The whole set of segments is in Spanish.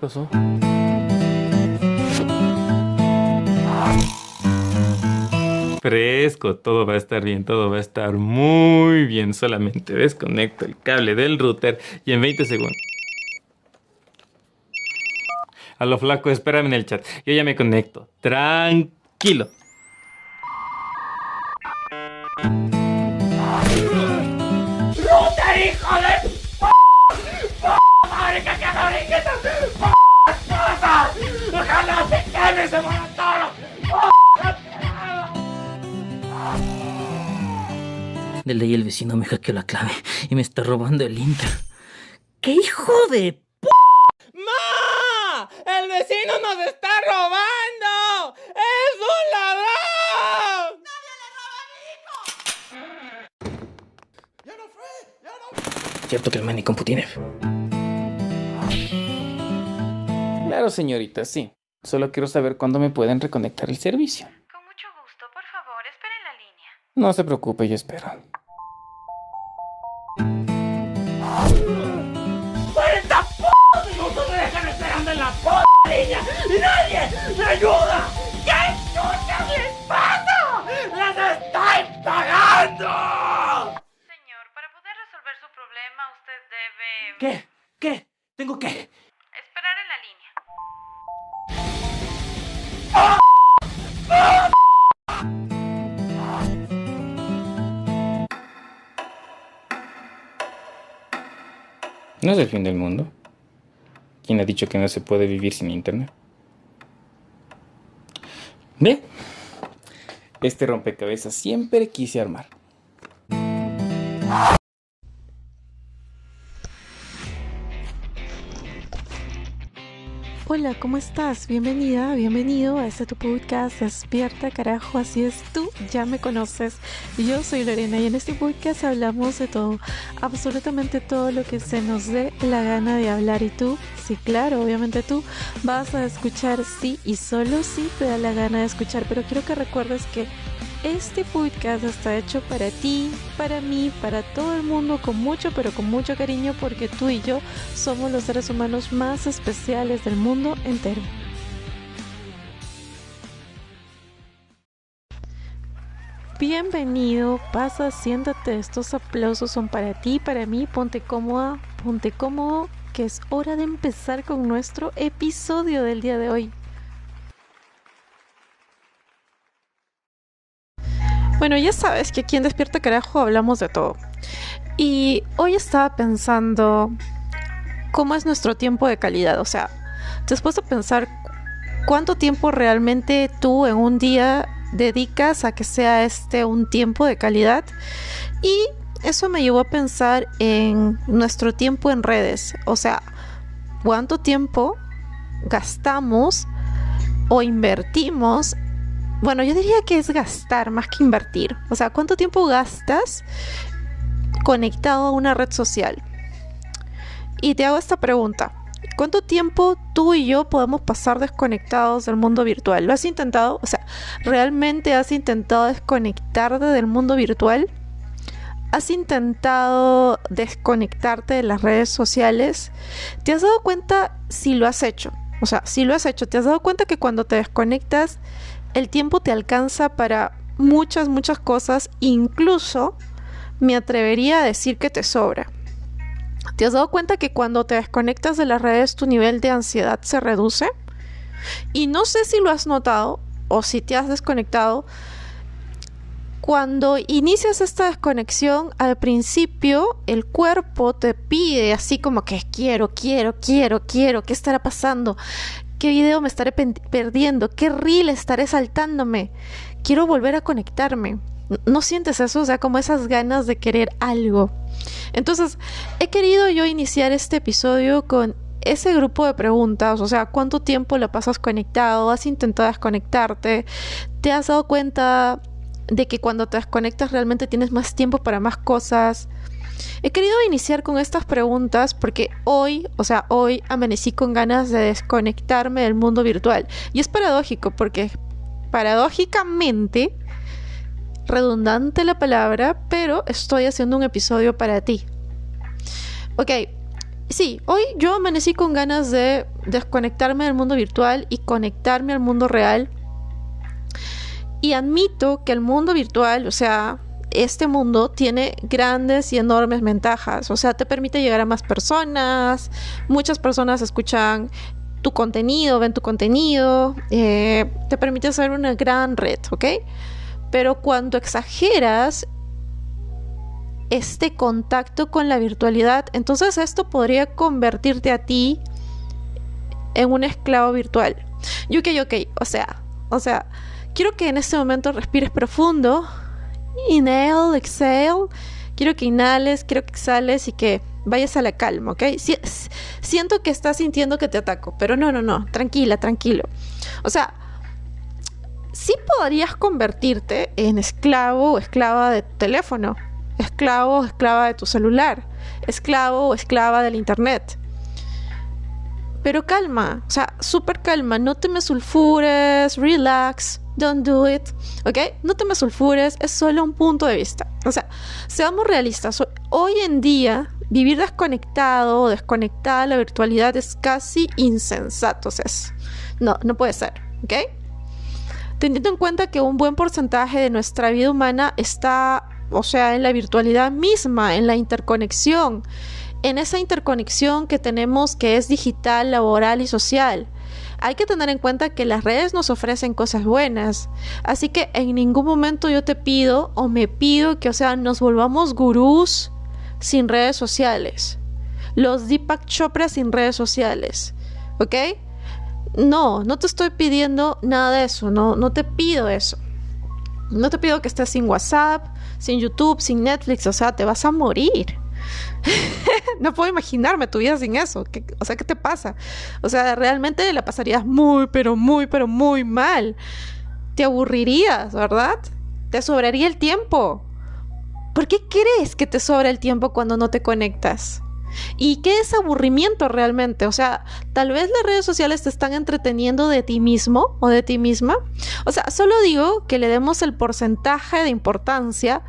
pasó? Fresco, todo va a estar bien, todo va a estar muy bien. Solamente desconecto el cable del router y en 20 segundos. A lo flaco, espérame en el chat. Yo ya me conecto. Tranquilo. ¡Ojalá se todo! De ley el vecino me hackeó la clave y me está robando el Inter. ¡Qué hijo de p! ¡Ma! ¡El vecino nos está robando! ¡Es un ladrón! Cierto que el Manicompu tiene. Claro, señorita, sí. Solo quiero saber cuándo me pueden reconectar el servicio. Con mucho gusto, por favor, espere en la línea. No se preocupe, yo espero. No es el fin del mundo. ¿Quién ha dicho que no se puede vivir sin internet? Ve. Este rompecabezas siempre quise armar. Hola, ¿cómo estás? Bienvenida, bienvenido a este tu podcast Despierta, carajo, así es tú, ya me conoces. Yo soy Lorena y en este podcast hablamos de todo, absolutamente todo lo que se nos dé la gana de hablar y tú, sí, claro, obviamente tú vas a escuchar sí y solo sí te da la gana de escuchar, pero quiero que recuerdes que este podcast está hecho para ti, para mí, para todo el mundo, con mucho, pero con mucho cariño, porque tú y yo somos los seres humanos más especiales del mundo entero. Bienvenido, pasa, siéntate, estos aplausos son para ti, para mí, ponte cómoda, ponte cómodo, que es hora de empezar con nuestro episodio del día de hoy. Bueno, ya sabes que aquí en Despierta Carajo hablamos de todo. Y hoy estaba pensando cómo es nuestro tiempo de calidad. O sea, puesto a pensar cuánto tiempo realmente tú en un día dedicas a que sea este un tiempo de calidad. Y eso me llevó a pensar en nuestro tiempo en redes. O sea, cuánto tiempo gastamos o invertimos bueno, yo diría que es gastar más que invertir. O sea, ¿cuánto tiempo gastas conectado a una red social? Y te hago esta pregunta. ¿Cuánto tiempo tú y yo podemos pasar desconectados del mundo virtual? ¿Lo has intentado? O sea, ¿realmente has intentado desconectarte del mundo virtual? ¿Has intentado desconectarte de las redes sociales? ¿Te has dado cuenta si lo has hecho? O sea, si lo has hecho, ¿te has dado cuenta que cuando te desconectas el tiempo te alcanza para muchas, muchas cosas, incluso me atrevería a decir que te sobra. ¿Te has dado cuenta que cuando te desconectas de las redes tu nivel de ansiedad se reduce? Y no sé si lo has notado o si te has desconectado. Cuando inicias esta desconexión, al principio el cuerpo te pide así como que quiero, quiero, quiero, quiero, ¿qué estará pasando? ¿Qué video me estaré perdiendo? ¿Qué reel estaré saltándome? Quiero volver a conectarme. ¿No sientes eso? O sea, como esas ganas de querer algo. Entonces, he querido yo iniciar este episodio con ese grupo de preguntas, o sea, ¿cuánto tiempo lo pasas conectado? ¿Has intentado desconectarte? ¿Te has dado cuenta de que cuando te desconectas realmente tienes más tiempo para más cosas? He querido iniciar con estas preguntas porque hoy, o sea, hoy amanecí con ganas de desconectarme del mundo virtual. Y es paradójico porque paradójicamente, redundante la palabra, pero estoy haciendo un episodio para ti. Ok, sí, hoy yo amanecí con ganas de desconectarme del mundo virtual y conectarme al mundo real. Y admito que el mundo virtual, o sea, este mundo tiene grandes y enormes ventajas. O sea, te permite llegar a más personas. Muchas personas escuchan tu contenido, ven tu contenido. eh, te permite hacer una gran red, ¿ok? Pero cuando exageras este contacto con la virtualidad, entonces esto podría convertirte a ti en un esclavo virtual. Y ok, ok, o sea, o sea, quiero que en este momento respires profundo. Inhale, exhale. Quiero que inhales, quiero que exhales y que vayas a la calma, ¿ok? Si- siento que estás sintiendo que te ataco, pero no, no, no, tranquila, tranquilo. O sea, sí podrías convertirte en esclavo o esclava de tu teléfono, esclavo o esclava de tu celular, esclavo o esclava del internet. Pero calma, o sea, súper calma, no te me sulfures, relax, don't do it, ¿ok? No te me sulfures, es solo un punto de vista. O sea, seamos realistas, ho- hoy en día vivir desconectado o desconectada de la virtualidad es casi insensato, o sea, no, no puede ser, ¿ok? Teniendo en cuenta que un buen porcentaje de nuestra vida humana está, o sea, en la virtualidad misma, en la interconexión, en esa interconexión que tenemos que es digital, laboral y social. Hay que tener en cuenta que las redes nos ofrecen cosas buenas, así que en ningún momento yo te pido o me pido que, o sea, nos volvamos gurús sin redes sociales, los Deepak Chopra sin redes sociales, ¿ok? No, no te estoy pidiendo nada de eso, no, no te pido eso. No te pido que estés sin WhatsApp, sin YouTube, sin Netflix, o sea, te vas a morir. no puedo imaginarme tu vida sin eso. ¿Qué- o sea, ¿qué te pasa? O sea, realmente la pasarías muy, pero muy, pero muy mal. Te aburrirías, ¿verdad? Te sobraría el tiempo. ¿Por qué crees que te sobra el tiempo cuando no te conectas? ¿Y qué es aburrimiento realmente? O sea, tal vez las redes sociales te están entreteniendo de ti mismo o de ti misma. O sea, solo digo que le demos el porcentaje de importancia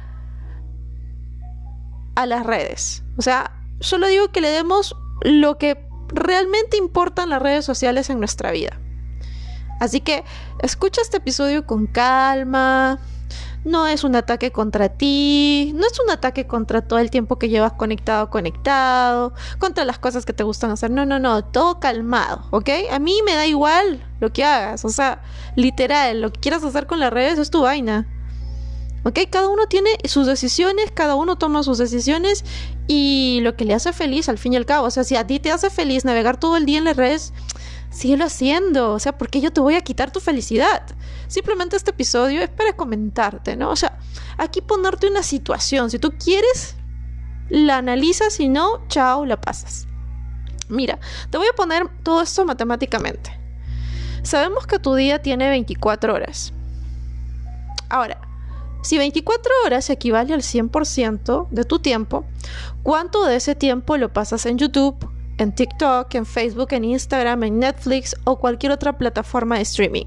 a las redes. O sea, solo digo que le demos lo que realmente importan las redes sociales en nuestra vida. Así que escucha este episodio con calma. No es un ataque contra ti, no es un ataque contra todo el tiempo que llevas conectado, conectado, contra las cosas que te gustan hacer. No, no, no, todo calmado, ¿ok? A mí me da igual lo que hagas, o sea, literal, lo que quieras hacer con las redes es tu vaina. ¿Ok? Cada uno tiene sus decisiones, cada uno toma sus decisiones y lo que le hace feliz al fin y al cabo. O sea, si a ti te hace feliz navegar todo el día en las redes, síguelo haciendo. O sea, ¿por qué yo te voy a quitar tu felicidad? Simplemente este episodio es para comentarte, ¿no? O sea, aquí ponerte una situación. Si tú quieres, la analizas, si no, chao, la pasas. Mira, te voy a poner todo esto matemáticamente. Sabemos que tu día tiene 24 horas. Ahora, si 24 horas equivale al 100% de tu tiempo, ¿cuánto de ese tiempo lo pasas en YouTube, en TikTok, en Facebook, en Instagram, en Netflix o cualquier otra plataforma de streaming?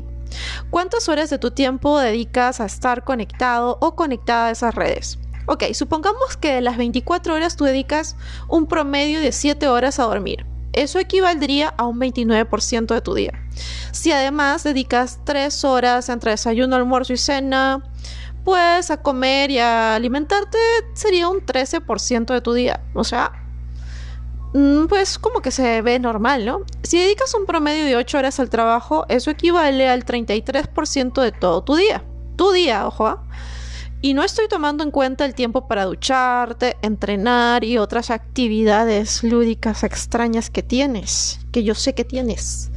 ¿Cuántas horas de tu tiempo dedicas a estar conectado o conectada a esas redes? Ok, supongamos que de las 24 horas tú dedicas un promedio de 7 horas a dormir. Eso equivaldría a un 29% de tu día. Si además dedicas 3 horas entre desayuno, almuerzo y cena, pues a comer y a alimentarte sería un 13% de tu día. O sea, mm, pues como que se ve normal, ¿no? Si dedicas un promedio de 8 horas al trabajo, eso equivale al 33% de todo tu día. Tu día, ojo. ¿ah? Y no estoy tomando en cuenta el tiempo para ducharte, entrenar y otras actividades lúdicas extrañas que tienes, que yo sé que tienes.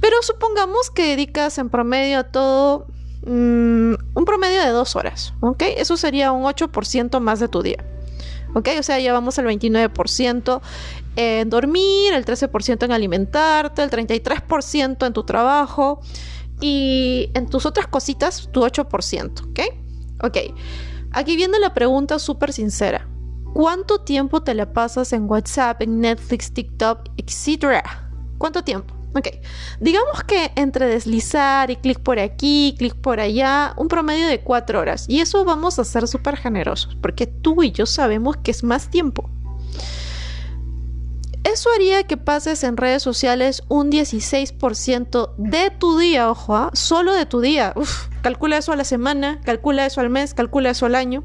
Pero supongamos que dedicas en promedio a todo mm, un promedio de dos horas, ¿ok? Eso sería un 8% más de tu día. ¿Ok? O sea, llevamos el 29% en dormir, el 13% en alimentarte, el 33% en tu trabajo y en tus otras cositas tu 8%, ¿ok? Ok, aquí viene la pregunta súper sincera. ¿Cuánto tiempo te la pasas en WhatsApp, en Netflix, TikTok, etcétera? ¿Cuánto tiempo? Ok, digamos que entre deslizar y clic por aquí, clic por allá, un promedio de cuatro horas. Y eso vamos a ser súper generosos, porque tú y yo sabemos que es más tiempo. Eso haría que pases en redes sociales un 16% de tu día, ojo, ¿ah? solo de tu día. Calcula eso a la semana, calcula eso al mes, calcula eso al año.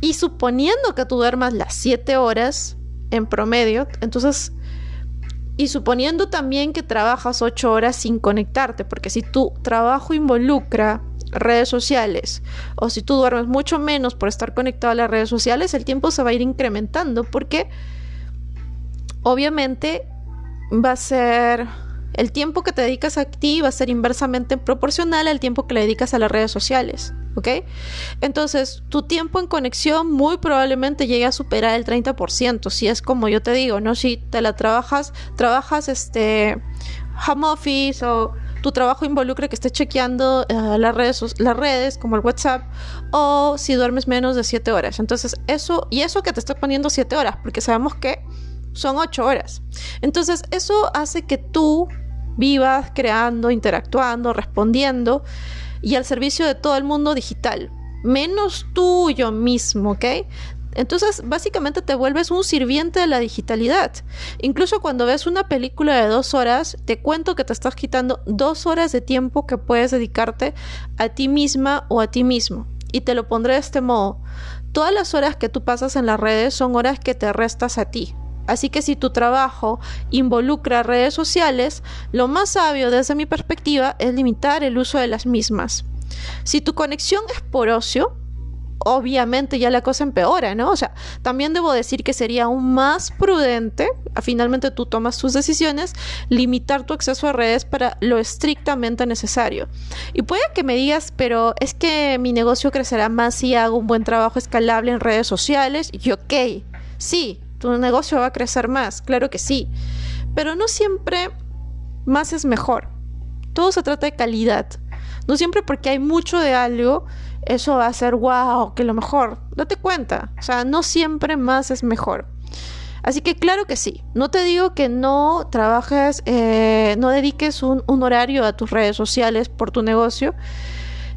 Y suponiendo que tú duermas las 7 horas en promedio, entonces, y suponiendo también que trabajas 8 horas sin conectarte, porque si tu trabajo involucra redes sociales o si tú duermes mucho menos por estar conectado a las redes sociales, el tiempo se va a ir incrementando porque obviamente va a ser el tiempo que te dedicas a ti va a ser inversamente proporcional al tiempo que le dedicas a las redes sociales. ¿Ok? Entonces, tu tiempo en conexión muy probablemente llegue a superar el 30%, si es como yo te digo, ¿no? Si te la trabajas, trabajas este home office o tu trabajo involucra que estés chequeando eh, las, redes, las redes como el WhatsApp o si duermes menos de 7 horas. Entonces, eso, y eso que te estoy poniendo 7 horas, porque sabemos que son 8 horas. Entonces, eso hace que tú vivas creando, interactuando, respondiendo y al servicio de todo el mundo digital, menos tuyo mismo, ¿ok? Entonces, básicamente te vuelves un sirviente de la digitalidad. Incluso cuando ves una película de dos horas, te cuento que te estás quitando dos horas de tiempo que puedes dedicarte a ti misma o a ti mismo. Y te lo pondré de este modo. Todas las horas que tú pasas en las redes son horas que te restas a ti. Así que si tu trabajo involucra redes sociales, lo más sabio desde mi perspectiva es limitar el uso de las mismas. Si tu conexión es por ocio, obviamente ya la cosa empeora, ¿no? O sea, también debo decir que sería aún más prudente, finalmente tú tomas tus decisiones, limitar tu acceso a redes para lo estrictamente necesario. Y puede que me digas, pero es que mi negocio crecerá más si hago un buen trabajo escalable en redes sociales. Y ok, sí, tu negocio va a crecer más, claro que sí, pero no siempre más es mejor. Todo se trata de calidad. No siempre porque hay mucho de algo, eso va a ser wow, que lo mejor. Date cuenta, o sea, no siempre más es mejor. Así que claro que sí, no te digo que no trabajes, eh, no dediques un, un horario a tus redes sociales por tu negocio,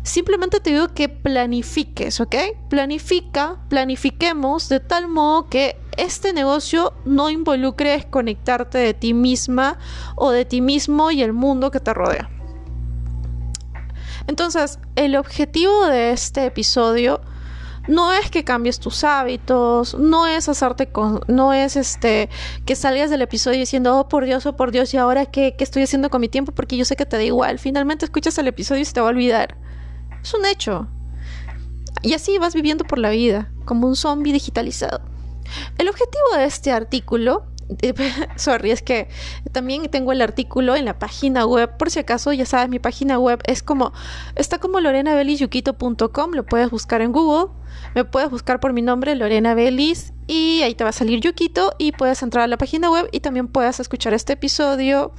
Simplemente te digo que planifiques, ¿ok? Planifica, planifiquemos de tal modo que este negocio no involucre desconectarte de ti misma o de ti mismo y el mundo que te rodea. Entonces, el objetivo de este episodio no es que cambies tus hábitos, no es hacerte con, no es este que salgas del episodio diciendo, oh por Dios, oh por Dios, y ahora qué, qué estoy haciendo con mi tiempo, porque yo sé que te da igual. Finalmente escuchas el episodio y se te va a olvidar. Es un hecho. Y así vas viviendo por la vida, como un zombie digitalizado. El objetivo de este artículo, sorry, es que también tengo el artículo en la página web, por si acaso, ya sabes, mi página web es como, está como lorenabelisyuquito.com, lo puedes buscar en Google, me puedes buscar por mi nombre, Lorena Belis, y ahí te va a salir Yuquito y puedes entrar a la página web y también puedes escuchar este episodio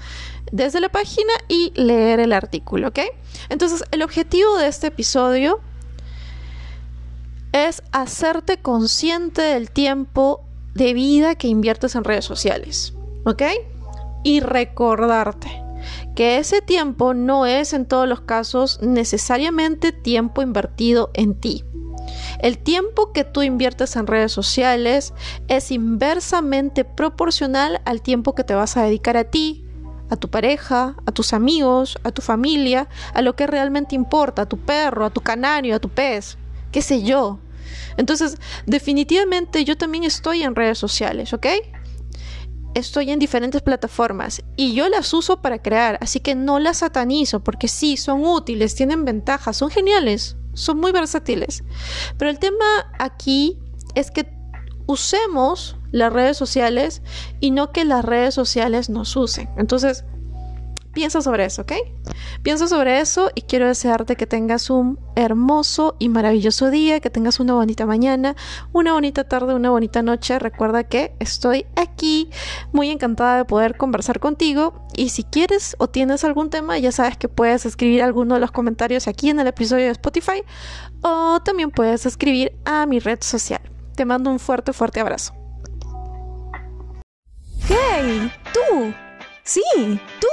desde la página y leer el artículo, ¿ok? Entonces, el objetivo de este episodio es hacerte consciente del tiempo de vida que inviertes en redes sociales, ¿ok? Y recordarte que ese tiempo no es en todos los casos necesariamente tiempo invertido en ti. El tiempo que tú inviertes en redes sociales es inversamente proporcional al tiempo que te vas a dedicar a ti, a tu pareja, a tus amigos, a tu familia, a lo que realmente importa, a tu perro, a tu canario, a tu pez, qué sé yo. Entonces, definitivamente yo también estoy en redes sociales, ¿ok? Estoy en diferentes plataformas y yo las uso para crear, así que no las satanizo porque sí, son útiles, tienen ventajas, son geniales, son muy versátiles. Pero el tema aquí es que usemos las redes sociales y no que las redes sociales nos usen. Entonces, Piensa sobre eso, ¿ok? Piensa sobre eso y quiero desearte que tengas un hermoso y maravilloso día, que tengas una bonita mañana, una bonita tarde, una bonita noche. Recuerda que estoy aquí muy encantada de poder conversar contigo y si quieres o tienes algún tema, ya sabes que puedes escribir alguno de los comentarios aquí en el episodio de Spotify o también puedes escribir a mi red social. Te mando un fuerte, fuerte abrazo. ¡Hey! ¡Tú! Sí,